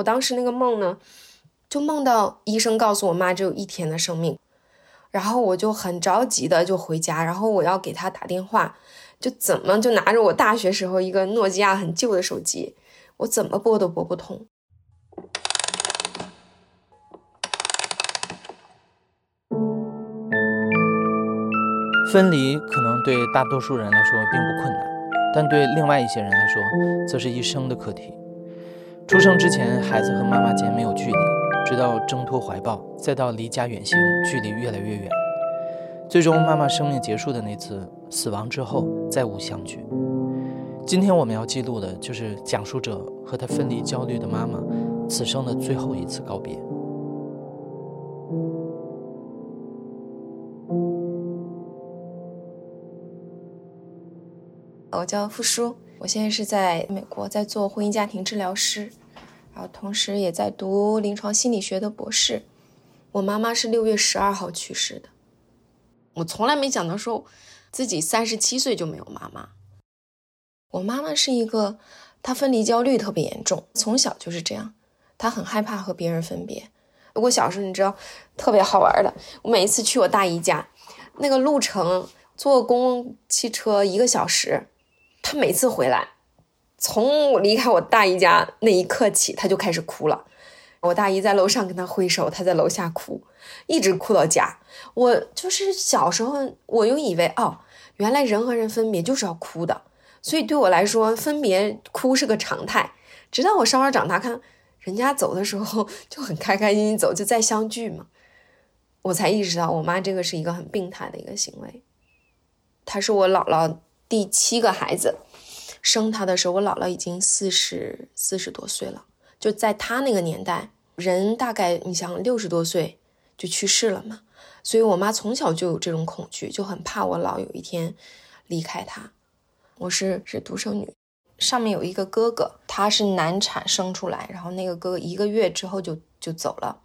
我当时那个梦呢，就梦到医生告诉我妈只有一天的生命，然后我就很着急的就回家，然后我要给她打电话，就怎么就拿着我大学时候一个诺基亚很旧的手机，我怎么拨都拨不通。分离可能对大多数人来说并不困难，但对另外一些人来说，则是一生的课题。出生之前，孩子和妈妈间没有距离，直到挣脱怀抱，再到离家远行，距离越来越远。最终，妈妈生命结束的那次死亡之后，再无相聚。今天我们要记录的就是讲述者和他分离焦虑的妈妈此生的最后一次告别。我叫付舒，我现在是在美国，在做婚姻家庭治疗师，然后同时也在读临床心理学的博士。我妈妈是六月十二号去世的，我从来没想到说自己三十七岁就没有妈妈。我妈妈是一个，她分离焦虑特别严重，从小就是这样，她很害怕和别人分别。我小时候你知道特别好玩的，我每一次去我大姨家，那个路程坐公共汽车一个小时。她每次回来，从我离开我大姨家那一刻起，他就开始哭了。我大姨在楼上跟他挥手，他在楼下哭，一直哭到家。我就是小时候，我又以为哦，原来人和人分别就是要哭的，所以对我来说，分别哭是个常态。直到我稍稍长大，看人家走的时候就很开开心心走，就再相聚嘛，我才意识到我妈这个是一个很病态的一个行为。她是我姥姥。第七个孩子生他的时候，我姥姥已经四十四十多岁了。就在他那个年代，人大概你想六十多岁就去世了嘛。所以我妈从小就有这种恐惧，就很怕我老有一天离开她。我是是独生女，上面有一个哥哥，他是难产生出来，然后那个哥哥一个月之后就就走了。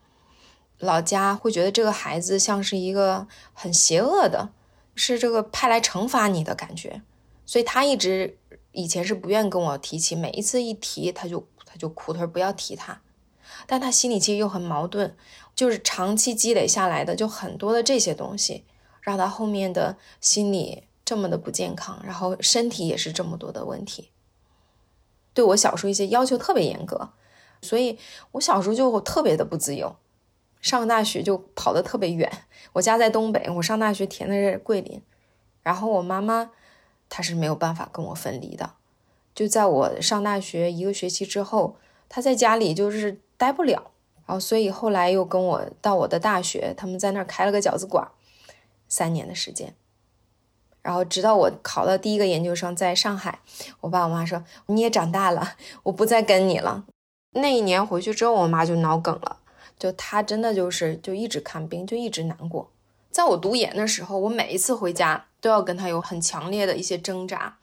老家会觉得这个孩子像是一个很邪恶的，是这个派来惩罚你的感觉。所以他一直以前是不愿跟我提起，每一次一提他就他就哭，他说不要提他。但他心里其实又很矛盾，就是长期积累下来的，就很多的这些东西，让他后面的心理这么的不健康，然后身体也是这么多的问题。对我小时候一些要求特别严格，所以我小时候就特别的不自由，上大学就跑得特别远。我家在东北，我上大学填的是桂林，然后我妈妈。他是没有办法跟我分离的，就在我上大学一个学期之后，他在家里就是待不了，然后所以后来又跟我到我的大学，他们在那儿开了个饺子馆，三年的时间，然后直到我考到第一个研究生，在上海，我爸我妈说你也长大了，我不再跟你了。那一年回去之后，我妈就脑梗了，就她真的就是就一直看病，就一直难过。在我读研的时候，我每一次回家都要跟他有很强烈的一些挣扎，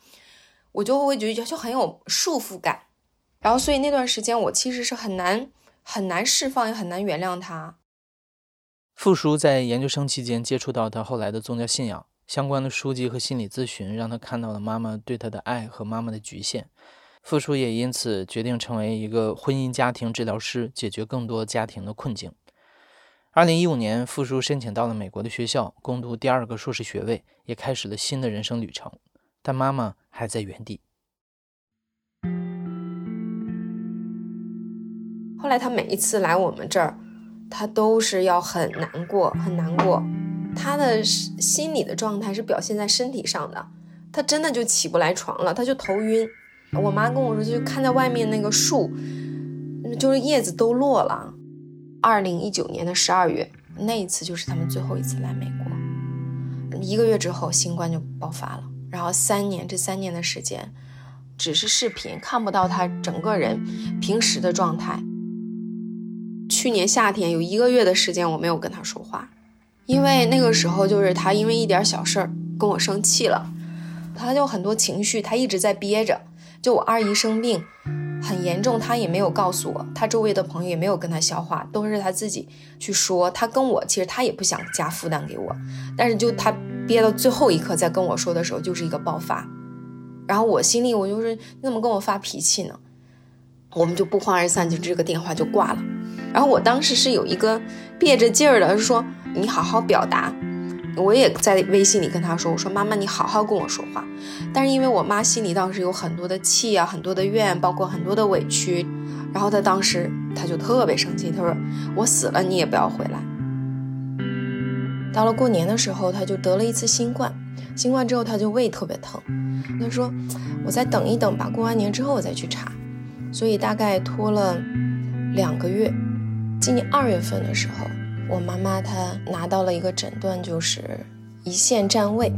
我就会觉得就很有束缚感，然后所以那段时间我其实是很难很难释放，也很难原谅他。付叔在研究生期间接触到他后来的宗教信仰相关的书籍和心理咨询，让他看到了妈妈对他的爱和妈妈的局限。付叔也因此决定成为一个婚姻家庭治疗师，解决更多家庭的困境。二零一五年，付叔申请到了美国的学校，攻读第二个硕士学位，也开始了新的人生旅程。但妈妈还在原地。后来他每一次来我们这儿，他都是要很难过，很难过。他的心理的状态是表现在身体上的，他真的就起不来床了，他就头晕。我妈跟我说，就看在外面那个树，就是叶子都落了。二零一九年的十二月，那一次就是他们最后一次来美国。一个月之后，新冠就爆发了。然后三年，这三年的时间，只是视频，看不到他整个人平时的状态。去年夏天有一个月的时间，我没有跟他说话，因为那个时候就是他因为一点小事儿跟我生气了，他就很多情绪，他一直在憋着。就我二姨生病。很严重，他也没有告诉我，他周围的朋友也没有跟他消化，都是他自己去说。他跟我其实他也不想加负担给我，但是就他憋到最后一刻再跟我说的时候，就是一个爆发。然后我心里我就是你怎么跟我发脾气呢？我们就不欢而散，就这个电话就挂了。然后我当时是有一个憋着劲儿的，说你好好表达。我也在微信里跟他说，我说妈妈你好好跟我说话。但是因为我妈心里当时有很多的气啊，很多的怨，包括很多的委屈。然后她当时她就特别生气，她说我死了你也不要回来。到了过年的时候，她就得了一次新冠，新冠之后她就胃特别疼。她说我再等一等吧，过完年之后我再去查。所以大概拖了两个月。今年二月份的时候，我妈妈她拿到了一个诊断，就是胰腺占位。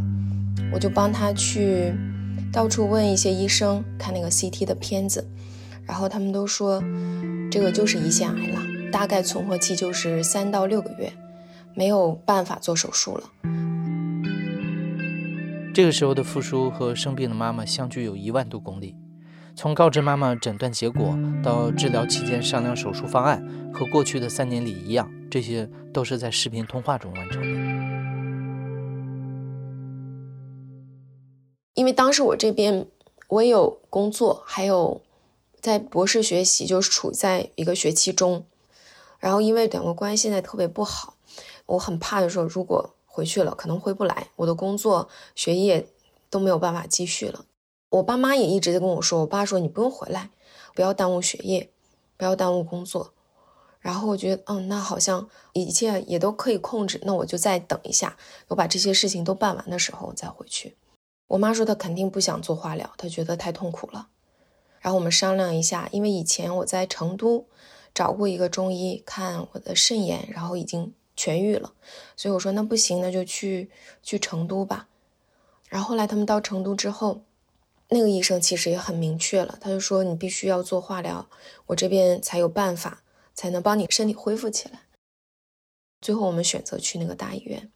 我就帮她去到处问一些医生看那个 CT 的片子，然后他们都说这个就是胰腺癌了，大概存活期就是三到六个月，没有办法做手术了。这个时候的付叔和生病的妈妈相距有一万多公里。从告知妈妈诊断结果到治疗期间商量手术方案，和过去的三年里一样，这些都是在视频通话中完成的。因为当时我这边我有工作，还有在博士学习，就是处在一个学期中。然后因为两个关系现在特别不好，我很怕的时候，如果回去了，可能回不来，我的工作、学业都没有办法继续了。我爸妈也一直在跟我说，我爸说你不用回来，不要耽误学业，不要耽误工作。然后我觉得，嗯，那好像一切也都可以控制，那我就再等一下，我把这些事情都办完的时候再回去。我妈说她肯定不想做化疗，她觉得太痛苦了。然后我们商量一下，因为以前我在成都找过一个中医看我的肾炎，然后已经痊愈了，所以我说那不行，那就去去成都吧。然后后来他们到成都之后。那个医生其实也很明确了，他就说你必须要做化疗，我这边才有办法，才能帮你身体恢复起来。最后我们选择去那个大医院，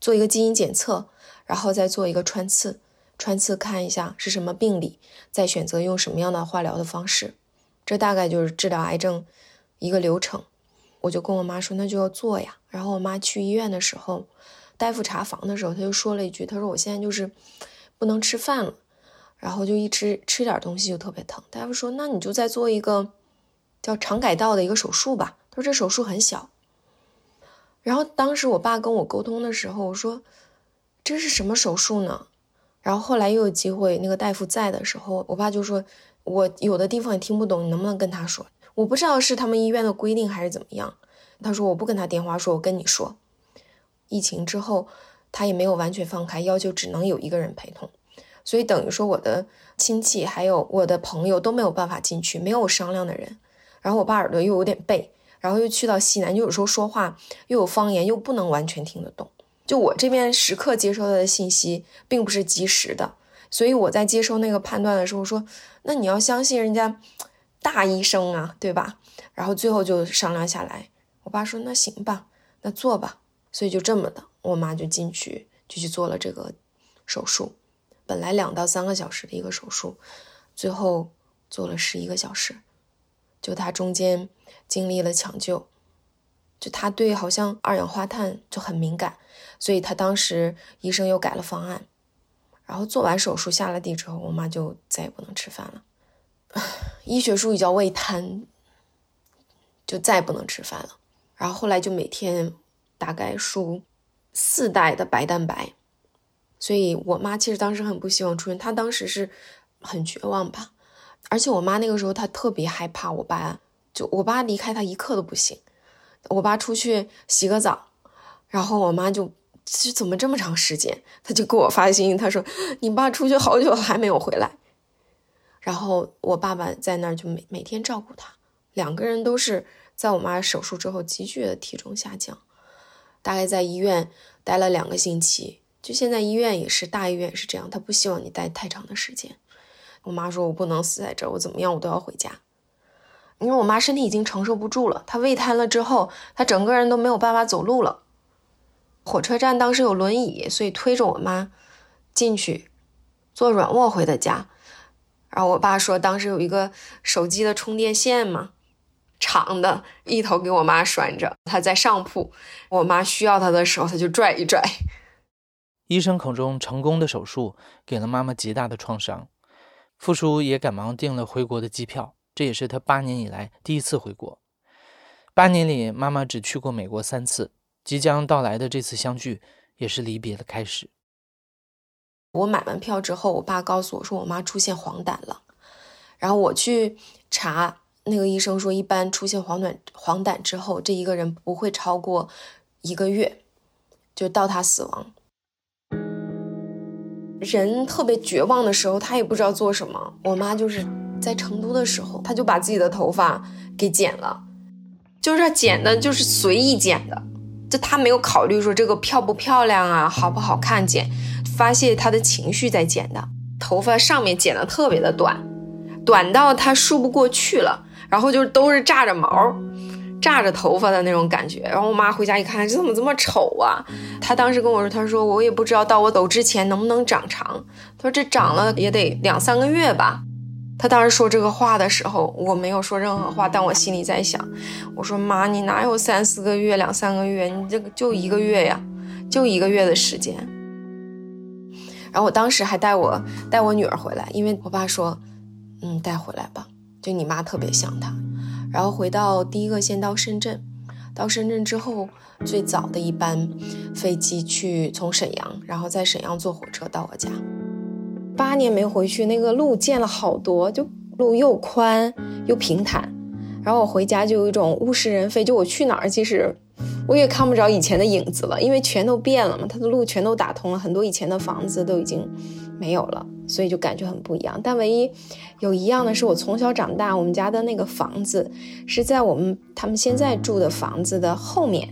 做一个基因检测，然后再做一个穿刺，穿刺看一下是什么病理，再选择用什么样的化疗的方式。这大概就是治疗癌症一个流程。我就跟我妈说，那就要做呀。然后我妈去医院的时候，大夫查房的时候，他就说了一句，他说我现在就是不能吃饭了。然后就一吃吃点东西就特别疼，大夫说那你就再做一个叫肠改道的一个手术吧。他说这手术很小。然后当时我爸跟我沟通的时候，我说这是什么手术呢？然后后来又有机会，那个大夫在的时候，我爸就说我有的地方也听不懂，你能不能跟他说？我不知道是他们医院的规定还是怎么样。他说我不跟他电话说，我跟你说。疫情之后，他也没有完全放开，要求只能有一个人陪同。所以等于说，我的亲戚还有我的朋友都没有办法进去，没有商量的人。然后我爸耳朵又有点背，然后又去到西南，就有时候说话又有方言，又不能完全听得懂。就我这边时刻接收到的信息并不是及时的，所以我在接收那个判断的时候说：“那你要相信人家大医生啊，对吧？”然后最后就商量下来，我爸说：“那行吧，那做吧。”所以就这么的，我妈就进去就去做了这个手术。本来两到三个小时的一个手术，最后做了十一个小时。就他中间经历了抢救，就他对好像二氧化碳就很敏感，所以他当时医生又改了方案。然后做完手术下了地之后，我妈就再也不能吃饭了。医学术语叫胃瘫，就再也不能吃饭了。然后后来就每天大概输四袋的白蛋白。所以，我妈其实当时很不希望出院，她当时是很绝望吧。而且，我妈那个时候她特别害怕我爸，就我爸离开她一刻都不行。我爸出去洗个澡，然后我妈就这怎么这么长时间？她就给我发信息，她说：“你爸出去好久还没有回来。”然后我爸爸在那儿就每每天照顾她，两个人都是在我妈手术之后急剧的体重下降，大概在医院待了两个星期。就现在医院也是大医院是这样，他不希望你待太长的时间。我妈说：“我不能死在这儿，我怎么样我都要回家。”因为我妈身体已经承受不住了，她胃瘫了之后，她整个人都没有办法走路了。火车站当时有轮椅，所以推着我妈进去，坐软卧回的家。然后我爸说，当时有一个手机的充电线嘛，长的，一头给我妈拴着，他在上铺，我妈需要他的时候，他就拽一拽。医生口中成功的手术给了妈妈极大的创伤，付叔也赶忙订了回国的机票，这也是他八年以来第一次回国。八年里，妈妈只去过美国三次，即将到来的这次相聚也是离别的开始。我买完票之后，我爸告诉我说我妈出现黄疸了，然后我去查，那个医生说一般出现黄疸黄疸之后，这一个人不会超过一个月，就到他死亡。人特别绝望的时候，他也不知道做什么。我妈就是在成都的时候，她就把自己的头发给剪了，就是剪的，就是随意剪的，就她没有考虑说这个漂不漂亮啊，好不好看，剪发泄她的情绪在剪的。头发上面剪的特别的短，短到她梳不过去了，然后就都是炸着毛。炸着头发的那种感觉，然后我妈回家一看，这怎么这么丑啊？她当时跟我说，她说我也不知道到我走之前能不能长长。她说这长了也得两三个月吧。她当时说这个话的时候，我没有说任何话，但我心里在想，我说妈，你哪有三四个月、两三个月？你这个就一个月呀，就一个月的时间。然后我当时还带我带我女儿回来，因为我爸说，嗯，带回来吧，就你妈特别想她。然后回到第一个先到深圳，到深圳之后最早的一班飞机去从沈阳，然后在沈阳坐火车到我家。八年没回去，那个路建了好多，就路又宽又平坦。然后我回家就有一种物是人非，就我去哪儿其实我也看不着以前的影子了，因为全都变了嘛，它的路全都打通了，很多以前的房子都已经没有了。所以就感觉很不一样，但唯一有一样的是我从小长大，我们家的那个房子是在我们他们现在住的房子的后面，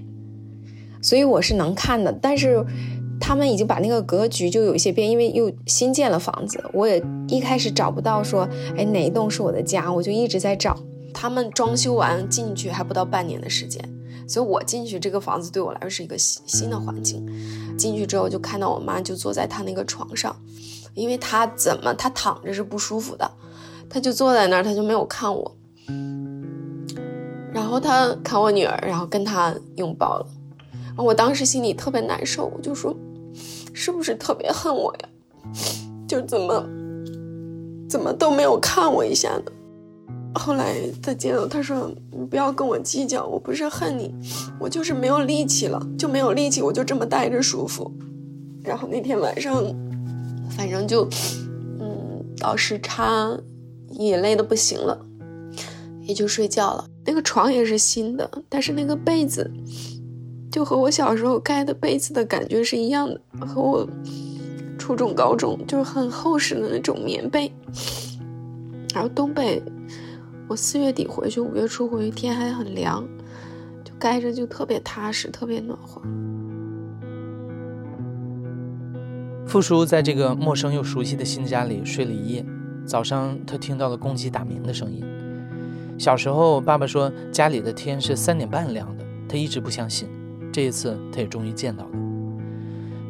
所以我是能看的。但是他们已经把那个格局就有一些变，因为又新建了房子，我也一开始找不到说，哎哪一栋是我的家，我就一直在找。他们装修完进去还不到半年的时间，所以我进去这个房子对我来说是一个新新的环境。进去之后就看到我妈就坐在她那个床上。因为她怎么她躺着是不舒服的，她就坐在那儿，她就没有看我。然后他看我女儿，然后跟她拥抱了。我当时心里特别难受，我就说，是不是特别恨我呀？就怎么怎么都没有看我一下呢？后来他见到他说：“你不要跟我计较，我不是恨你，我就是没有力气了，就没有力气，我就这么待着舒服。”然后那天晚上。反正就，嗯，倒时差，也累得不行了，也就睡觉了。那个床也是新的，但是那个被子，就和我小时候盖的被子的感觉是一样的，和我初中、高中就是很厚实的那种棉被。然后东北，我四月底回去，五月初回去，天还很凉，就盖着就特别踏实，特别暖和。付叔在这个陌生又熟悉的新家里睡了一夜。早上，他听到了公鸡打鸣的声音。小时候，爸爸说家里的天是三点半亮的，他一直不相信。这一次，他也终于见到了。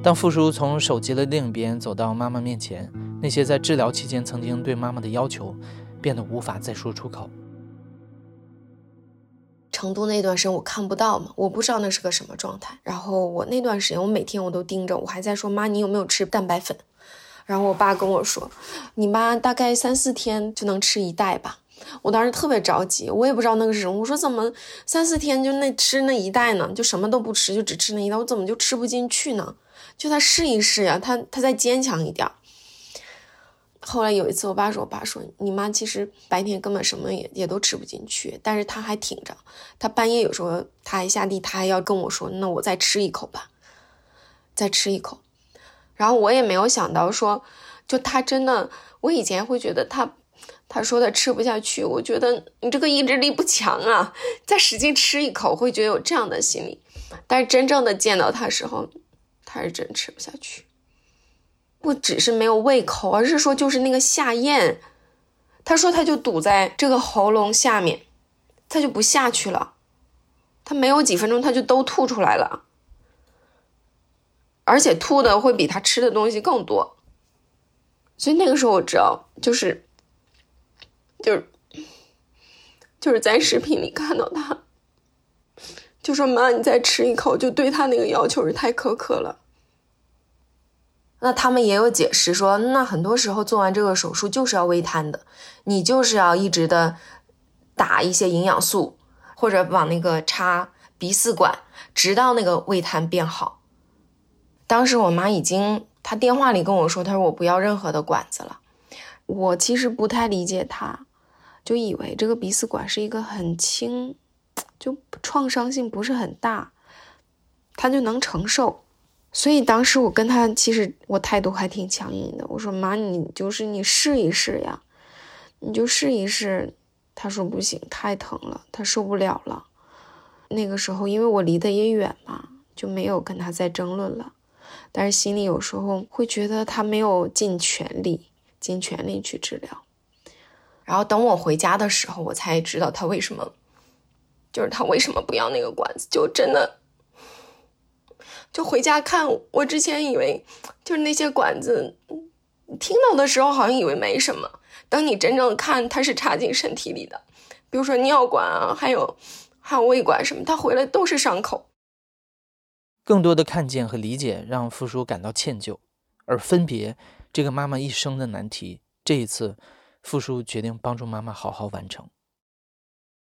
当付叔从手机的另一边走到妈妈面前，那些在治疗期间曾经对妈妈的要求，变得无法再说出口。成都那段时间我看不到嘛，我不知道那是个什么状态。然后我那段时间我每天我都盯着，我还在说妈，你有没有吃蛋白粉？然后我爸跟我说，你妈大概三四天就能吃一袋吧。我当时特别着急，我也不知道那个是什么。我说怎么三四天就那吃那一袋呢？就什么都不吃，就只吃那一袋，我怎么就吃不进去呢？就他试一试呀，他他再坚强一点。后来有一次，我爸说：“我爸说，你妈其实白天根本什么也也都吃不进去，但是她还挺着。她半夜有时候她还下地，她还要跟我说：‘那我再吃一口吧，再吃一口。’然后我也没有想到说，就她真的，我以前会觉得她，她说她吃不下去，我觉得你这个意志力不强啊，再使劲吃一口，会觉得有这样的心理。但是真正的见到她时候，她是真吃不下去。”不只是没有胃口，而是说就是那个下咽，他说他就堵在这个喉咙下面，他就不下去了，他没有几分钟他就都吐出来了，而且吐的会比他吃的东西更多，所以那个时候我知道，就是就是就是在视频里看到他，就说妈，你再吃一口，就对他那个要求是太苛刻了。那他们也有解释说，那很多时候做完这个手术就是要微瘫的，你就是要一直的打一些营养素，或者往那个插鼻饲管，直到那个胃瘫变好。当时我妈已经，她电话里跟我说，她说我不要任何的管子了。我其实不太理解她，就以为这个鼻饲管是一个很轻，就创伤性不是很大，她就能承受。所以当时我跟她，其实我态度还挺强硬的。我说妈，你就是你试一试呀，你就试一试。她说不行，太疼了，她受不了了。那个时候因为我离得也远嘛，就没有跟她再争论了。但是心里有时候会觉得她没有尽全力。尽全力去治疗，然后等我回家的时候，我才知道他为什么，就是他为什么不要那个管子，就真的，就回家看。我之前以为就是那些管子，听到的时候好像以为没什么，等你真正看它是插进身体里的，比如说尿管啊，还有还有胃管什么，它回来都是伤口。更多的看见和理解让付叔感到歉疚，而分别。这个妈妈一生的难题，这一次，付叔决定帮助妈妈好好完成。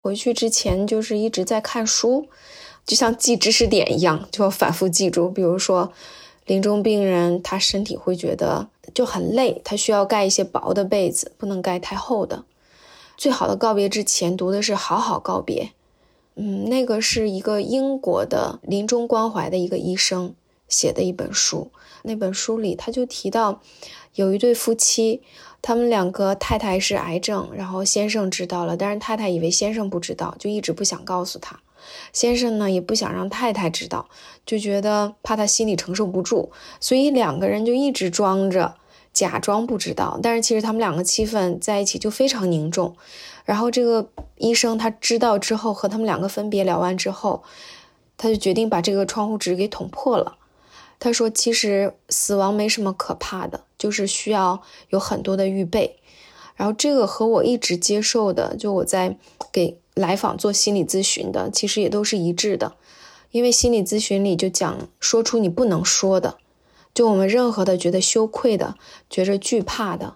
回去之前就是一直在看书，就像记知识点一样，就要反复记住。比如说，临终病人他身体会觉得就很累，他需要盖一些薄的被子，不能盖太厚的。最好的告别之前读的是《好好告别》，嗯，那个是一个英国的临终关怀的一个医生写的一本书。那本书里，他就提到，有一对夫妻，他们两个太太是癌症，然后先生知道了，但是太太以为先生不知道，就一直不想告诉他。先生呢，也不想让太太知道，就觉得怕他心里承受不住，所以两个人就一直装着，假装不知道。但是其实他们两个气氛在一起就非常凝重。然后这个医生他知道之后，和他们两个分别聊完之后，他就决定把这个窗户纸给捅破了。他说：“其实死亡没什么可怕的，就是需要有很多的预备。然后这个和我一直接受的，就我在给来访做心理咨询的，其实也都是一致的。因为心理咨询里就讲说出你不能说的，就我们任何的觉得羞愧的、觉着惧怕的。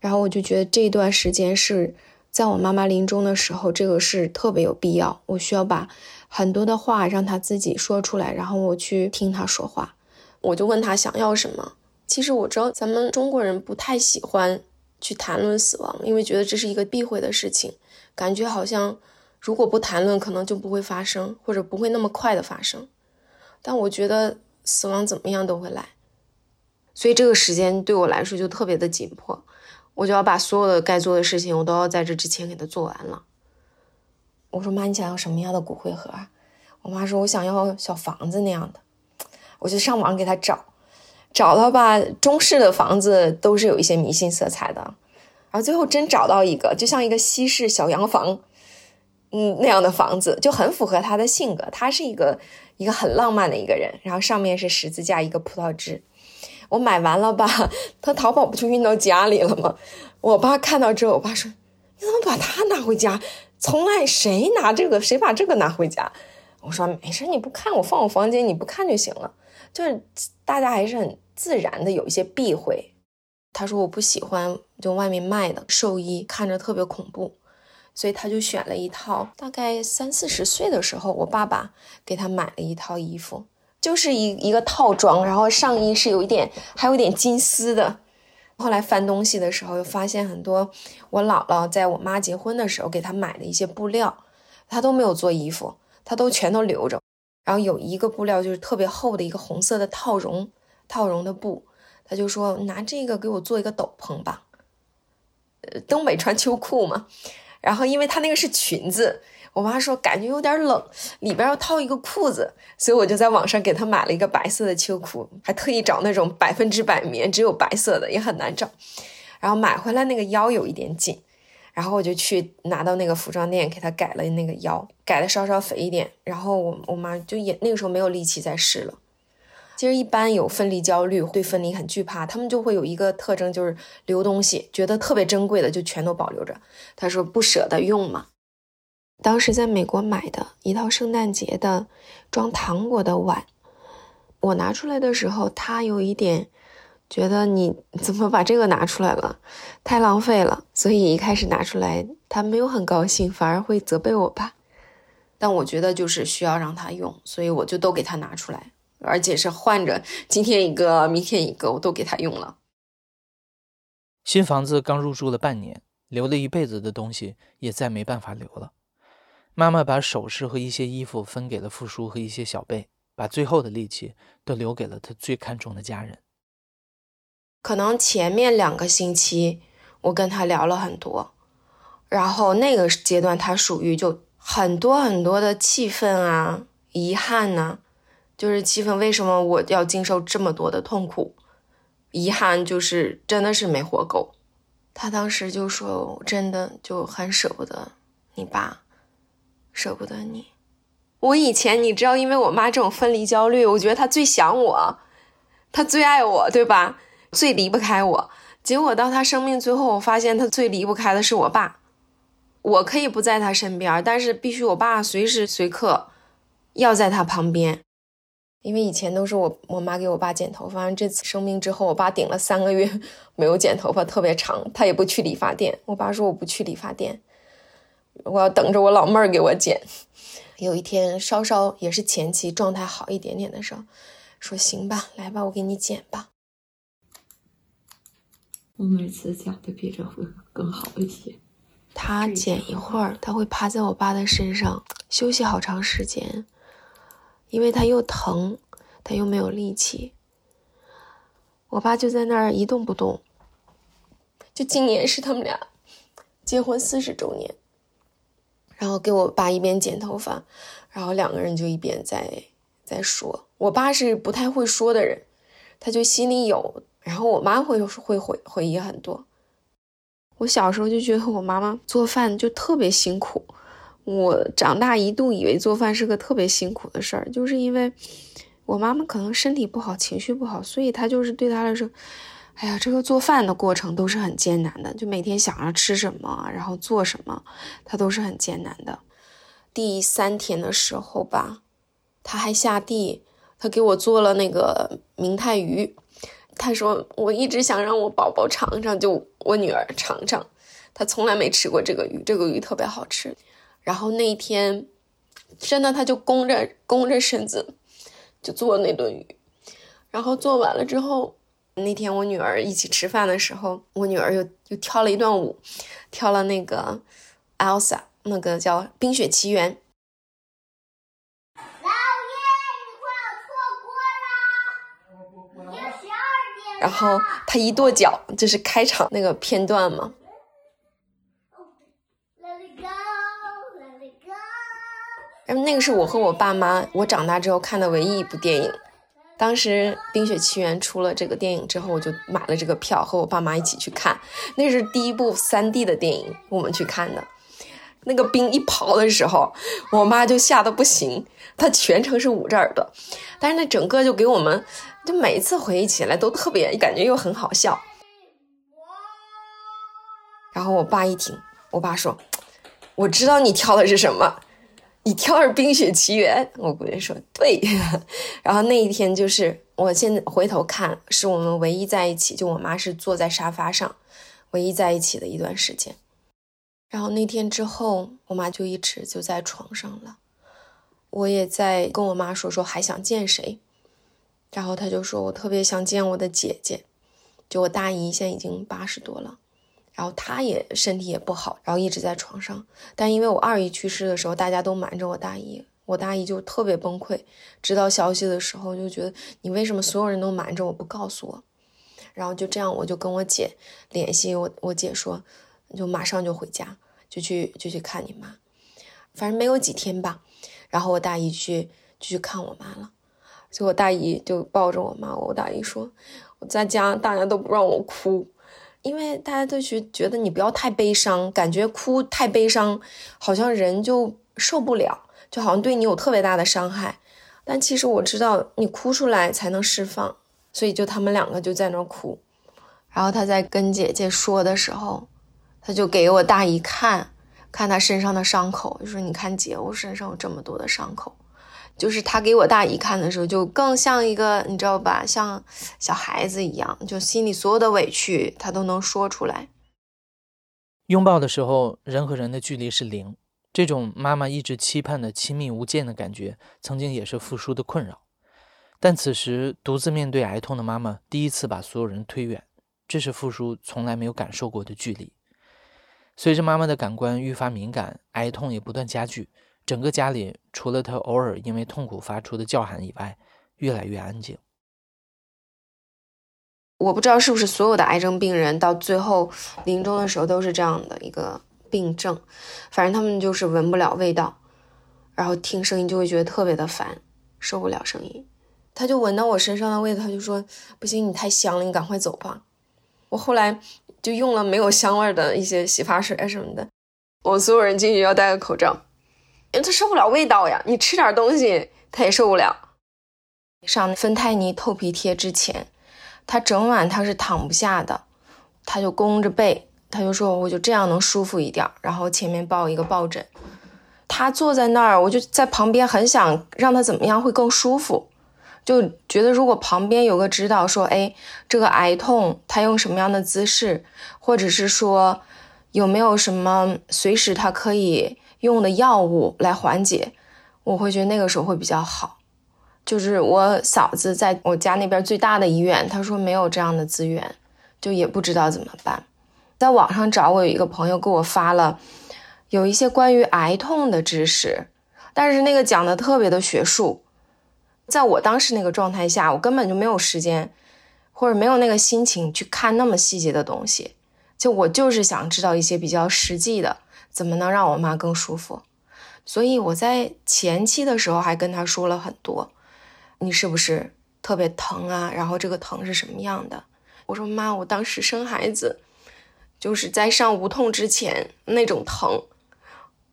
然后我就觉得这段时间是在我妈妈临终的时候，这个是特别有必要。我需要把很多的话让她自己说出来，然后我去听她说话。”我就问他想要什么。其实我知道咱们中国人不太喜欢去谈论死亡，因为觉得这是一个避讳的事情，感觉好像如果不谈论，可能就不会发生，或者不会那么快的发生。但我觉得死亡怎么样都会来，所以这个时间对我来说就特别的紧迫，我就要把所有的该做的事情，我都要在这之前给他做完了。我说妈，你想要什么样的骨灰盒？我妈说，我想要小房子那样的。我就上网给他找，找到吧，中式的房子都是有一些迷信色彩的，然后最后真找到一个，就像一个西式小洋房，嗯，那样的房子就很符合他的性格。他是一个一个很浪漫的一个人，然后上面是十字架，一个葡萄枝。我买完了吧，他淘宝不就运到家里了吗？我爸看到之后，我爸说：“你怎么把它拿回家？从来谁拿这个，谁把这个拿回家？”我说：“没事，你不看，我放我房间，你不看就行了。”就是大家还是很自然的有一些避讳。他说我不喜欢就外面卖的寿衣，看着特别恐怖，所以他就选了一套。大概三四十岁的时候，我爸爸给他买了一套衣服，就是一一个套装，然后上衣是有一点还有一点金丝的。后来翻东西的时候，又发现很多我姥姥在我妈结婚的时候给他买的一些布料，他都没有做衣服，他都全都留着。然后有一个布料就是特别厚的一个红色的套绒套绒的布，他就说拿这个给我做一个斗篷吧。呃，东北穿秋裤嘛，然后因为他那个是裙子，我妈说感觉有点冷，里边要套一个裤子，所以我就在网上给他买了一个白色的秋裤，还特意找那种百分之百棉，只有白色的也很难找。然后买回来那个腰有一点紧。然后我就去拿到那个服装店，给他改了那个腰，改的稍稍肥一点。然后我我妈就也那个时候没有力气再试了。其实一般有分离焦虑，对分离很惧怕，他们就会有一个特征，就是留东西，觉得特别珍贵的就全都保留着。他说不舍得用嘛。当时在美国买的一套圣诞节的装糖果的碗，我拿出来的时候，他有一点觉得你 怎么把这个拿出来了，太浪费了，所以一开始拿出来他没有很高兴，反而会责备我吧。但我觉得就是需要让他用，所以我就都给他拿出来，而且是换着今天一个，明天一个，我都给他用了。新房子刚入住了半年，留了一辈子的东西也再没办法留了。妈妈把首饰和一些衣服分给了付叔和一些小辈，把最后的力气都留给了他最看重的家人。可能前面两个星期我跟他聊了很多，然后那个阶段他属于就。很多很多的气愤啊，遗憾呢，就是气愤，为什么我要经受这么多的痛苦？遗憾就是真的是没活够。他当时就说，真的就很舍不得你爸，舍不得你。我以前你知道，因为我妈这种分离焦虑，我觉得她最想我，她最爱我，对吧？最离不开我。结果到她生命最后，我发现她最离不开的是我爸。我可以不在他身边，但是必须我爸随时随刻要在他旁边，因为以前都是我我妈给我爸剪头发，这次生病之后，我爸顶了三个月 没有剪头发，特别长，他也不去理发店。我爸说我不去理发店，我要等着我老妹儿给我剪。有一天稍稍也是前期状态好一点点的时候，说行吧，来吧，我给你剪吧。我每次剪的比这会更好一些。他剪一会儿，他会趴在我爸的身上休息好长时间，因为他又疼，他又没有力气。我爸就在那儿一动不动。就今年是他们俩结婚四十周年，然后给我爸一边剪头发，然后两个人就一边在在说。我爸是不太会说的人，他就心里有，然后我妈会会回回忆很多。我小时候就觉得我妈妈做饭就特别辛苦，我长大一度以为做饭是个特别辛苦的事儿，就是因为我妈妈可能身体不好、情绪不好，所以她就是对她来说，哎呀，这个做饭的过程都是很艰难的，就每天想着吃什么，然后做什么，她都是很艰难的。第三天的时候吧，她还下地，她给我做了那个明太鱼。他说：“我一直想让我宝宝尝尝，就我女儿尝尝，她从来没吃过这个鱼，这个鱼特别好吃。然后那一天，真的，他就弓着弓着身子就做那顿鱼。然后做完了之后，那天我女儿一起吃饭的时候，我女儿又又跳了一段舞，跳了那个 Elsa，那个叫《冰雪奇缘》。”然后他一跺脚，就是开场那个片段嘛。嗯那个是我和我爸妈，我长大之后看的唯一一部电影。当时《冰雪奇缘》出了这个电影之后，我就买了这个票，和我爸妈一起去看。那是第一部 3D 的电影，我们去看的。那个冰一刨的时候，我妈就吓得不行，她全程是捂着耳朵。但是那整个就给我们。就每一次回忆起来都特别感觉又很好笑。然后我爸一听，我爸说：“我知道你挑的是什么，你挑是《冰雪奇缘》。”我估计说对。然后那一天就是我现在回头看，是我们唯一在一起，就我妈是坐在沙发上，唯一在一起的一段时间。然后那天之后，我妈就一直就在床上了。我也在跟我妈说说还想见谁。然后她就说：“我特别想见我的姐姐，就我大姨，现在已经八十多了，然后她也身体也不好，然后一直在床上。但因为我二姨去世的时候，大家都瞒着我大姨，我大姨就特别崩溃。知道消息的时候，就觉得你为什么所有人都瞒着我不告诉我？然后就这样，我就跟我姐联系，我我姐说，就马上就回家，就去就去看你妈。反正没有几天吧，然后我大姨去就去看我妈了。”所以我大姨就抱着我妈，我大姨说：“我在家，大家都不让我哭，因为大家都觉觉得你不要太悲伤，感觉哭太悲伤，好像人就受不了，就好像对你有特别大的伤害。但其实我知道，你哭出来才能释放，所以就他们两个就在那哭。然后他在跟姐姐说的时候，他就给我大姨看看他身上的伤口，就说：‘你看姐，我身上有这么多的伤口。’”就是他给我大姨看的时候，就更像一个你知道吧，像小孩子一样，就心里所有的委屈他都能说出来。拥抱的时候，人和人的距离是零，这种妈妈一直期盼的亲密无间的感觉，曾经也是复叔的困扰。但此时独自面对癌痛的妈妈，第一次把所有人推远，这是复叔从来没有感受过的距离。随着妈妈的感官愈发敏感，癌痛也不断加剧。整个家里除了他偶尔因为痛苦发出的叫喊以外，越来越安静。我不知道是不是所有的癌症病人到最后临终的时候都是这样的一个病症，反正他们就是闻不了味道，然后听声音就会觉得特别的烦，受不了声音。他就闻到我身上的味道，他就说：“不行，你太香了，你赶快走吧。”我后来就用了没有香味的一些洗发水什么的，我所有人进去要戴个口罩。因为他受不了味道呀，你吃点东西他也受不了。上芬太尼透皮贴之前，他整晚他是躺不下的，他就弓着背，他就说我就这样能舒服一点，然后前面抱一个抱枕。他坐在那儿，我就在旁边很想让他怎么样会更舒服，就觉得如果旁边有个指导说，哎，这个癌痛他用什么样的姿势，或者是说有没有什么随时他可以。用的药物来缓解，我会觉得那个时候会比较好。就是我嫂子在我家那边最大的医院，她说没有这样的资源，就也不知道怎么办。在网上找，我有一个朋友给我发了有一些关于癌痛的知识，但是那个讲的特别的学术，在我当时那个状态下，我根本就没有时间或者没有那个心情去看那么细节的东西。就我就是想知道一些比较实际的。怎么能让我妈更舒服？所以我在前期的时候还跟她说了很多，你是不是特别疼啊？然后这个疼是什么样的？我说妈，我当时生孩子，就是在上无痛之前那种疼，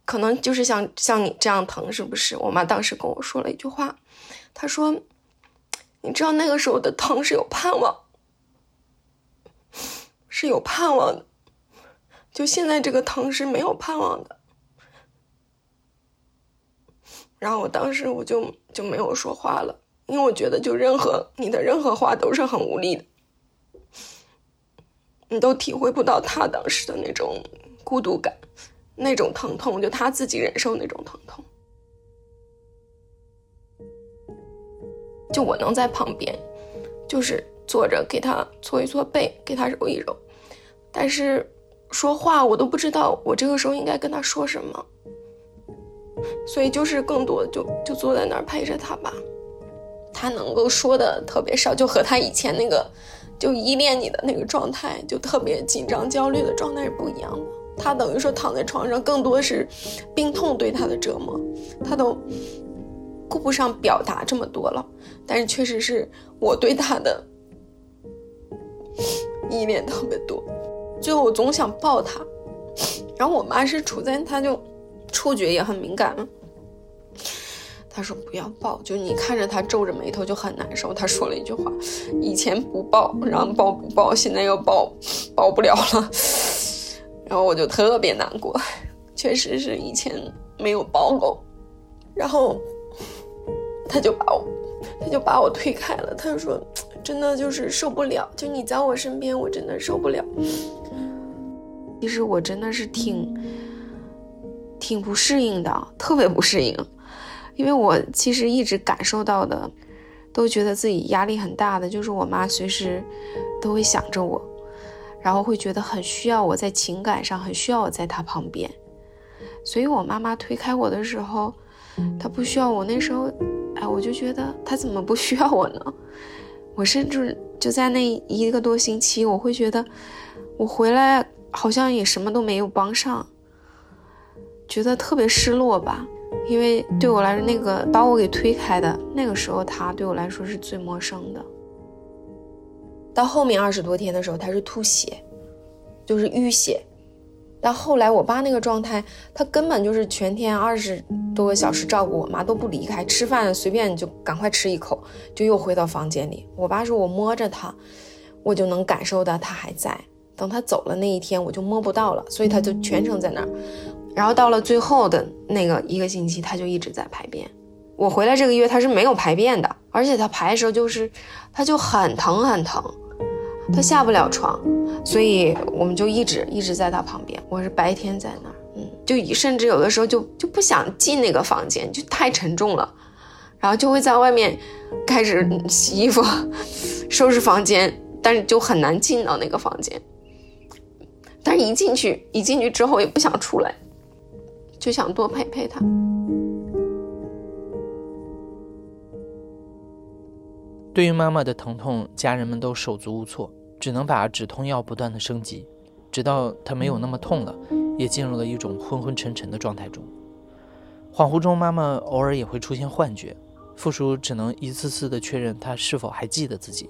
可能就是像像你这样疼，是不是？我妈当时跟我说了一句话，她说：“你知道那个时候的疼是有盼望，是有盼望的。”就现在这个疼是没有盼望的，然后我当时我就就没有说话了，因为我觉得就任何你的任何话都是很无力的，你都体会不到他当时的那种孤独感，那种疼痛，就他自己忍受那种疼痛，就我能在旁边，就是坐着给他搓一搓背，给他揉一揉，但是。说话我都不知道，我这个时候应该跟他说什么，所以就是更多就就坐在那儿陪着他吧。他能够说的特别少，就和他以前那个就依恋你的那个状态，就特别紧张焦虑的状态是不一样的。他等于说躺在床上，更多是病痛对他的折磨，他都顾不上表达这么多了。但是确实是我对他的 依恋特别多。最后我总想抱他，然后我妈是处在，她就触觉也很敏感嘛。她说不要抱，就你看着他皱着眉头就很难受。她说了一句话：以前不抱，让抱不抱，现在又抱，抱不了了。然后我就特别难过，确实是以前没有抱够。然后他就把我，他就把我推开了。他就说。真的就是受不了，就你在我身边，我真的受不了。其实我真的是挺挺不适应的，特别不适应，因为我其实一直感受到的，都觉得自己压力很大的，就是我妈随时都会想着我，然后会觉得很需要我在情感上，很需要我在她旁边。所以我妈妈推开我的时候，她不需要我，那时候，哎，我就觉得她怎么不需要我呢？我甚至就在那一个多星期，我会觉得我回来好像也什么都没有帮上，觉得特别失落吧。因为对我来说，那个把我给推开的那个时候，他对我来说是最陌生的。到后面二十多天的时候，他是吐血，就是淤血。但后来我爸那个状态，他根本就是全天二十多个小时照顾我妈都不离开，吃饭随便就赶快吃一口，就又回到房间里。我爸说我摸着他，我就能感受到他还在。等他走了那一天，我就摸不到了，所以他就全程在那儿。然后到了最后的那个一个星期，他就一直在排便，我回来这个月他是没有排便的，而且他排的时候就是他就很疼很疼，他下不了床，所以我们就一直一直在他旁边。我是白天在那儿，嗯，就甚至有的时候就就不想进那个房间，就太沉重了，然后就会在外面开始洗衣服、收拾房间，但是就很难进到那个房间。但是一进去，一进去之后也不想出来，就想多陪陪他。对于妈妈的疼痛，家人们都手足无措，只能把止痛药不断的升级，直到她没有那么痛了，也进入了一种昏昏沉沉的状态中。恍惚中，妈妈偶尔也会出现幻觉，傅叔只能一次次的确认她是否还记得自己，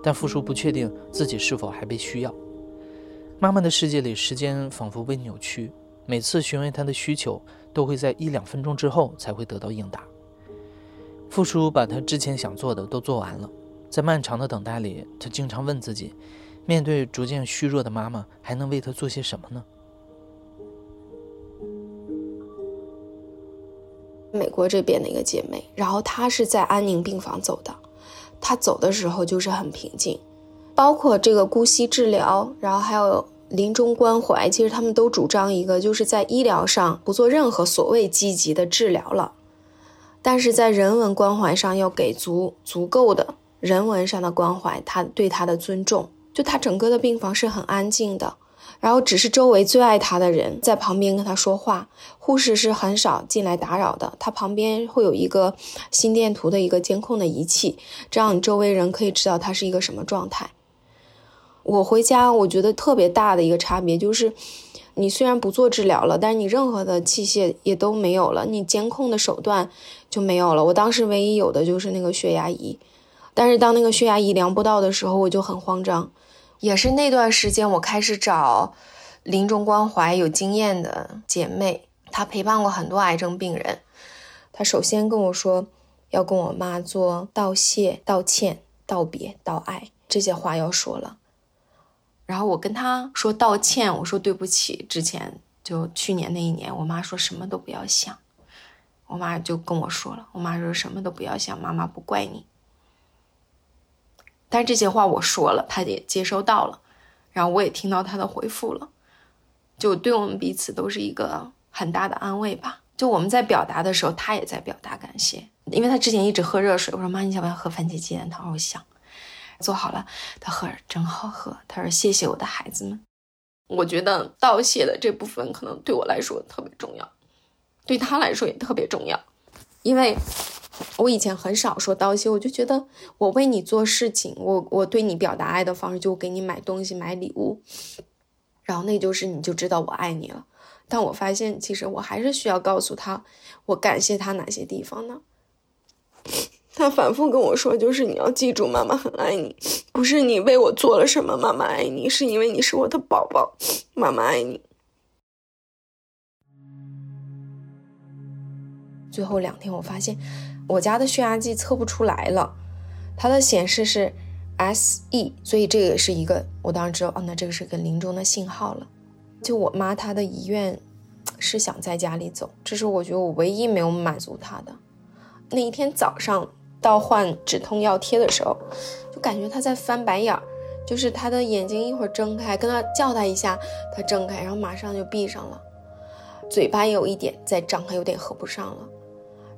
但傅叔不确定自己是否还被需要。妈妈的世界里，时间仿佛被扭曲，每次询问她的需求，都会在一两分钟之后才会得到应答。付叔把他之前想做的都做完了，在漫长的等待里，他经常问自己：面对逐渐虚弱的妈妈，还能为她做些什么呢？美国这边的一个姐妹，然后她是在安宁病房走的，她走的时候就是很平静，包括这个姑息治疗，然后还有临终关怀，其实他们都主张一个，就是在医疗上不做任何所谓积极的治疗了。但是在人文关怀上要给足足够的人文上的关怀，他对他的尊重，就他整个的病房是很安静的，然后只是周围最爱他的人在旁边跟他说话，护士是很少进来打扰的。他旁边会有一个心电图的一个监控的仪器，这样周围人可以知道他是一个什么状态。我回家，我觉得特别大的一个差别就是。你虽然不做治疗了，但是你任何的器械也都没有了，你监控的手段就没有了。我当时唯一有的就是那个血压仪，但是当那个血压仪量不到的时候，我就很慌张。也是那段时间，我开始找临终关怀有经验的姐妹，她陪伴过很多癌症病人。她首先跟我说，要跟我妈做道谢、道歉、道别、道爱这些话要说了。然后我跟他说道歉，我说对不起。之前就去年那一年，我妈说什么都不要想，我妈就跟我说了，我妈说什么都不要想，妈妈不怪你。但这些话我说了，他也接收到了，然后我也听到他的回复了，就对我们彼此都是一个很大的安慰吧。就我们在表达的时候，他也在表达感谢，因为他之前一直喝热水。我说妈，你想不想喝番茄鸡蛋汤？我想。做好了，他喝着真好喝。他说：“谢谢我的孩子们。”我觉得道谢的这部分可能对我来说特别重要，对他来说也特别重要，因为我以前很少说道谢。我就觉得我为你做事情，我我对你表达爱的方式就给你买东西、买礼物，然后那就是你就知道我爱你了。但我发现其实我还是需要告诉他，我感谢他哪些地方呢？他反复跟我说，就是你要记住，妈妈很爱你，不是你为我做了什么，妈妈爱你，是因为你是我的宝宝，妈妈爱你。最后两天，我发现我家的血压计测不出来了，它的显示是 S E，所以这个是一个，我当时知道，哦，那这个是个临终的信号了。就我妈她的遗愿是想在家里走，这是我觉得我唯一没有满足她的。那一天早上。到换止痛药贴的时候，就感觉他在翻白眼儿，就是他的眼睛一会儿睁开，跟他叫他一下，他睁开，然后马上就闭上了，嘴巴有一点在张开，有点合不上了。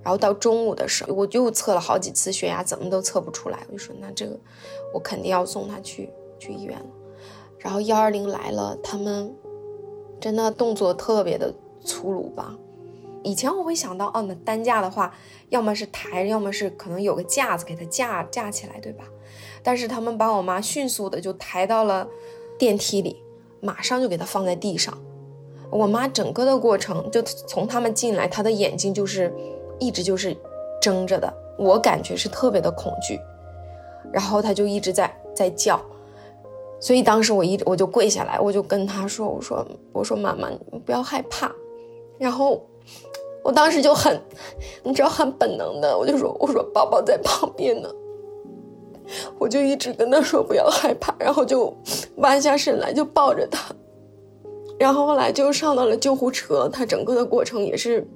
然后到中午的时候，我又测了好几次血压，怎么都测不出来，我就说那这个我肯定要送他去去医院了。然后幺二零来了，他们真的动作特别的粗鲁吧。以前我会想到，哦，那担架的话，要么是抬，要么是可能有个架子给它架架起来，对吧？但是他们把我妈迅速的就抬到了电梯里，马上就给她放在地上。我妈整个的过程，就从他们进来，她的眼睛就是一直就是睁着的，我感觉是特别的恐惧，然后她就一直在在叫，所以当时我一我就跪下来，我就跟她说，我说我说妈妈，你不要害怕，然后。我当时就很，你知道，很本能的，我就说，我说宝宝在旁边呢，我就一直跟他说不要害怕，然后就弯下身来就抱着他，然后后来就上到了救护车，他整个的过程也是，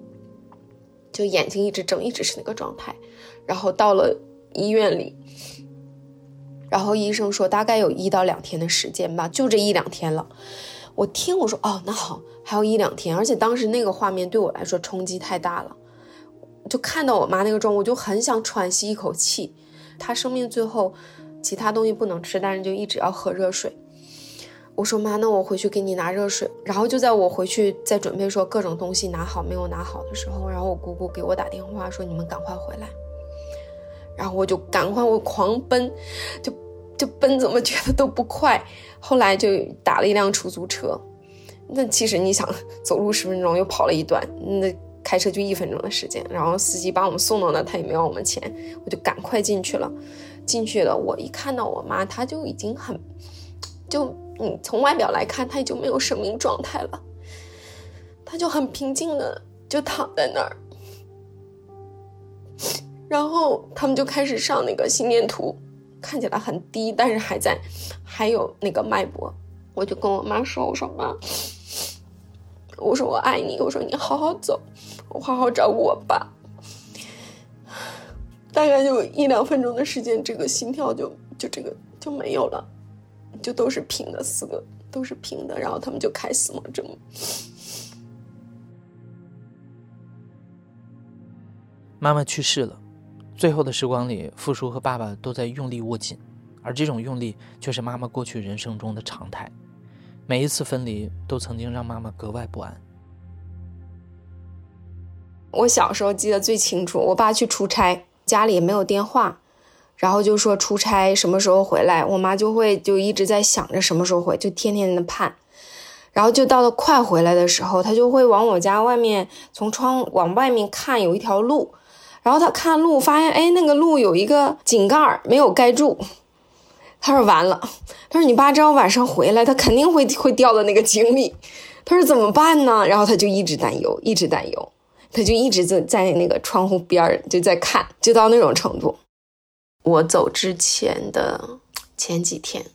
就眼睛一直睁，一直是那个状态。然后到了医院里，然后医生说大概有一到两天的时间吧，就这一两天了。我听我说哦，那好，还有一两天。而且当时那个画面对我来说冲击太大了，就看到我妈那个状，我就很想喘息一口气。她生命最后，其他东西不能吃，但是就一直要喝热水。我说妈，那我回去给你拿热水。然后就在我回去在准备说各种东西拿好没有拿好的时候，然后我姑姑给我打电话说你们赶快回来。然后我就赶快我狂奔，就就奔怎么觉得都不快。后来就打了一辆出租车。那其实你想走路十分钟又跑了一段，那开车就一分钟的时间。然后司机把我们送到那，他也没要我们钱，我就赶快进去了。进去了，我一看到我妈，她就已经很，就你从外表来看，她已经没有生命状态了。她就很平静的就躺在那儿。然后他们就开始上那个心电图，看起来很低，但是还在，还有那个脉搏。我就跟我妈说：“我说妈，我说我爱你，我说你好好走，我好好照顾我爸。”大概就一两分钟的时间，这个心跳就就这个就没有了，就都是平的，四个都是平的。然后他们就开死亡针。妈妈去世了。最后的时光里，付叔和爸爸都在用力握紧，而这种用力却是妈妈过去人生中的常态。每一次分离，都曾经让妈妈格外不安。我小时候记得最清楚，我爸去出差，家里也没有电话，然后就说出差什么时候回来，我妈就会就一直在想着什么时候回，就天天的盼。然后就到了快回来的时候，他就会往我家外面从窗往外面看，有一条路。然后他看路，发现哎，那个路有一个井盖没有盖住。他说完了，他说你爸只要晚上回来，他肯定会会掉到那个井里。他说怎么办呢？然后他就一直担忧，一直担忧，他就一直在在那个窗户边儿就在看，就到那种程度。我走之前的前几天，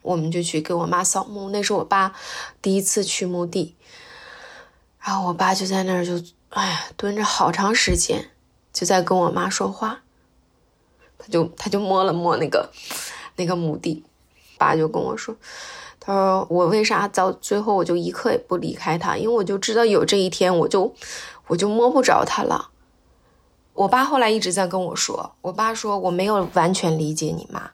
我们就去给我妈扫墓，那是我爸第一次去墓地。然后我爸就在那儿就哎呀蹲着好长时间。就在跟我妈说话，他就他就摸了摸那个那个墓地，爸就跟我说，他说我为啥到最后我就一刻也不离开他，因为我就知道有这一天我就我就摸不着他了。我爸后来一直在跟我说，我爸说我没有完全理解你妈。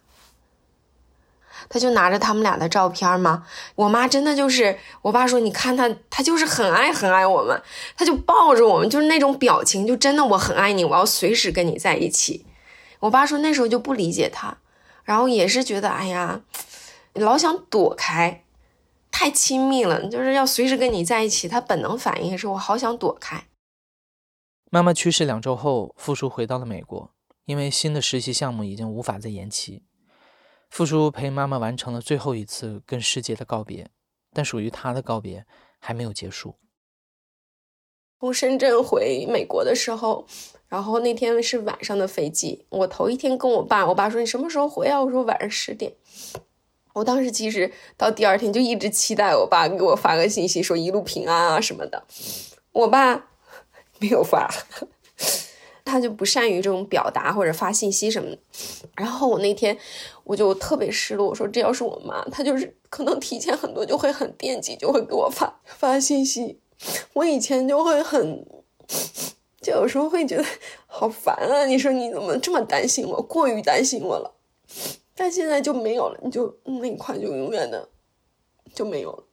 他就拿着他们俩的照片嘛，我妈真的就是，我爸说，你看他，他就是很爱很爱我们，他就抱着我们，就是那种表情，就真的我很爱你，我要随时跟你在一起。我爸说那时候就不理解他，然后也是觉得，哎呀，老想躲开，太亲密了，就是要随时跟你在一起，他本能反应是我好想躲开。妈妈去世两周后，付叔回到了美国，因为新的实习项目已经无法再延期。付叔陪妈妈完成了最后一次跟世界的告别，但属于他的告别还没有结束。从深圳回美国的时候，然后那天是晚上的飞机。我头一天跟我爸，我爸说：“你什么时候回啊？”我说：“晚上十点。”我当时其实到第二天就一直期待我爸给我发个信息，说一路平安啊什么的。我爸 没有发。他就不善于这种表达或者发信息什么的，然后我那天我就特别失落，我说这要是我妈，她就是可能提前很多就会很惦记，就会给我发发信息。我以前就会很，就有时候会觉得好烦啊！你说你怎么这么担心我，过于担心我了？但现在就没有了，你就那一块就永远的就没有了。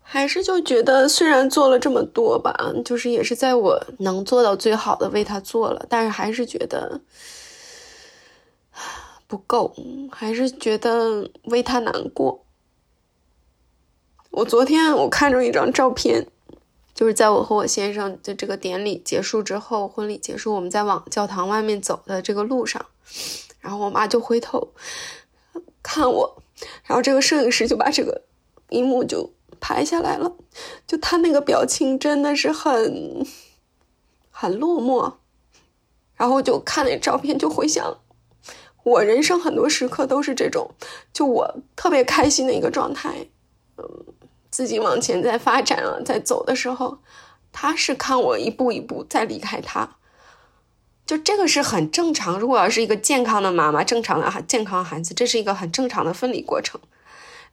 还是就觉得，虽然做了这么多吧，就是也是在我能做到最好的为他做了，但是还是觉得不够，还是觉得为他难过。我昨天我看着一张照片，就是在我和我先生的这个典礼结束之后，婚礼结束，我们在往教堂外面走的这个路上，然后我妈就回头看我，然后这个摄影师就把这个一幕就。拍下来了，就他那个表情真的是很很落寞，然后就看那照片，就回想我人生很多时刻都是这种，就我特别开心的一个状态，嗯，自己往前在发展啊，在走的时候，他是看我一步一步在离开他，就这个是很正常。如果要是一个健康的妈妈，正常的健康孩子，这是一个很正常的分离过程。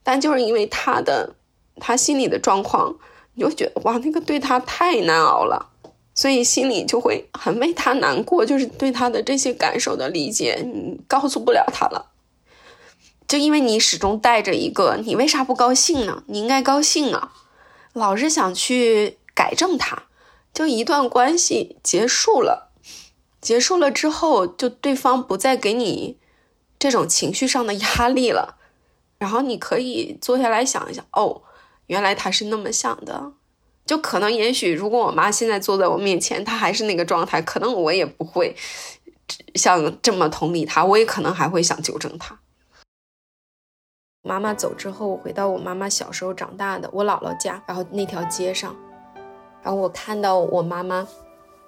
但就是因为他的他心里的状况，你就觉得哇，那个对他太难熬了，所以心里就会很为他难过，就是对他的这些感受的理解，你告诉不了他了。就因为你始终带着一个，你为啥不高兴呢？你应该高兴啊，老是想去改正他。就一段关系结束了，结束了之后，就对方不再给你这种情绪上的压力了。然后你可以坐下来想一想，哦，原来他是那么想的，就可能也许如果我妈现在坐在我面前，她还是那个状态，可能我也不会像这么同理她，我也可能还会想纠正她。妈妈走之后，我回到我妈妈小时候长大的我姥姥家，然后那条街上，然后我看到我妈妈，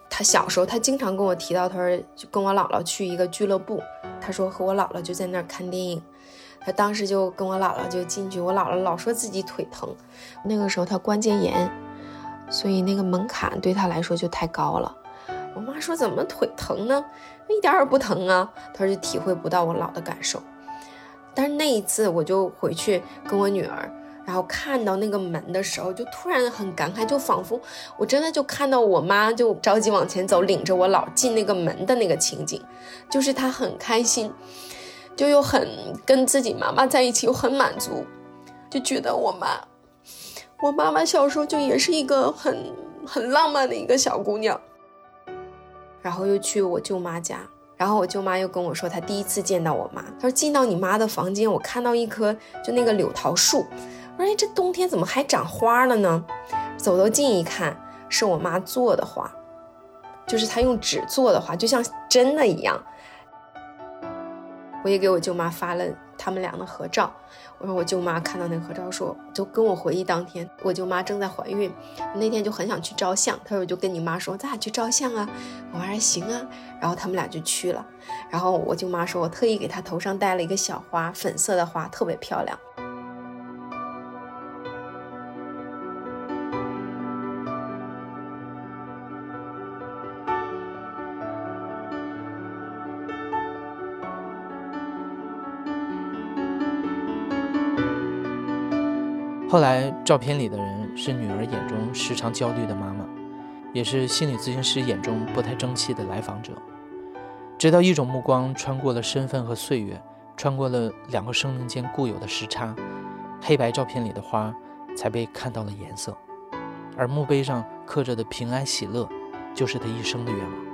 她小时候她经常跟我提到，她说就跟我姥姥去一个俱乐部，她说和我姥姥就在那儿看电影。她当时就跟我姥姥就进去，我姥姥老说自己腿疼，那个时候她关节炎，所以那个门槛对他来说就太高了。我妈说怎么腿疼呢？一点也不疼啊。他说就体会不到我姥的感受。但是那一次我就回去跟我女儿，然后看到那个门的时候，就突然很感慨，就仿佛我真的就看到我妈就着急往前走，领着我姥进那个门的那个情景，就是她很开心。就又很跟自己妈妈在一起，又很满足，就觉得我妈，我妈妈小时候就也是一个很很浪漫的一个小姑娘。然后又去我舅妈家，然后我舅妈又跟我说，她第一次见到我妈，她说进到你妈的房间，我看到一棵就那个柳桃树，我说哎，这冬天怎么还长花了呢？走到近一看，是我妈做的花，就是她用纸做的花，就像真的一样。我也给我舅妈发了他们俩的合照，然后我舅妈看到那合照，说就跟我回忆当天我舅妈正在怀孕，那天就很想去照相，她说我就跟你妈说咱俩去照相啊，我妈说行啊，然后他们俩就去了，然后我舅妈说我特意给她头上戴了一个小花，粉色的花，特别漂亮。后来，照片里的人是女儿眼中时常焦虑的妈妈，也是心理咨询师眼中不太争气的来访者。直到一种目光穿过了身份和岁月，穿过了两个生命间固有的时差，黑白照片里的花才被看到了颜色，而墓碑上刻着的平安喜乐，就是他一生的愿望。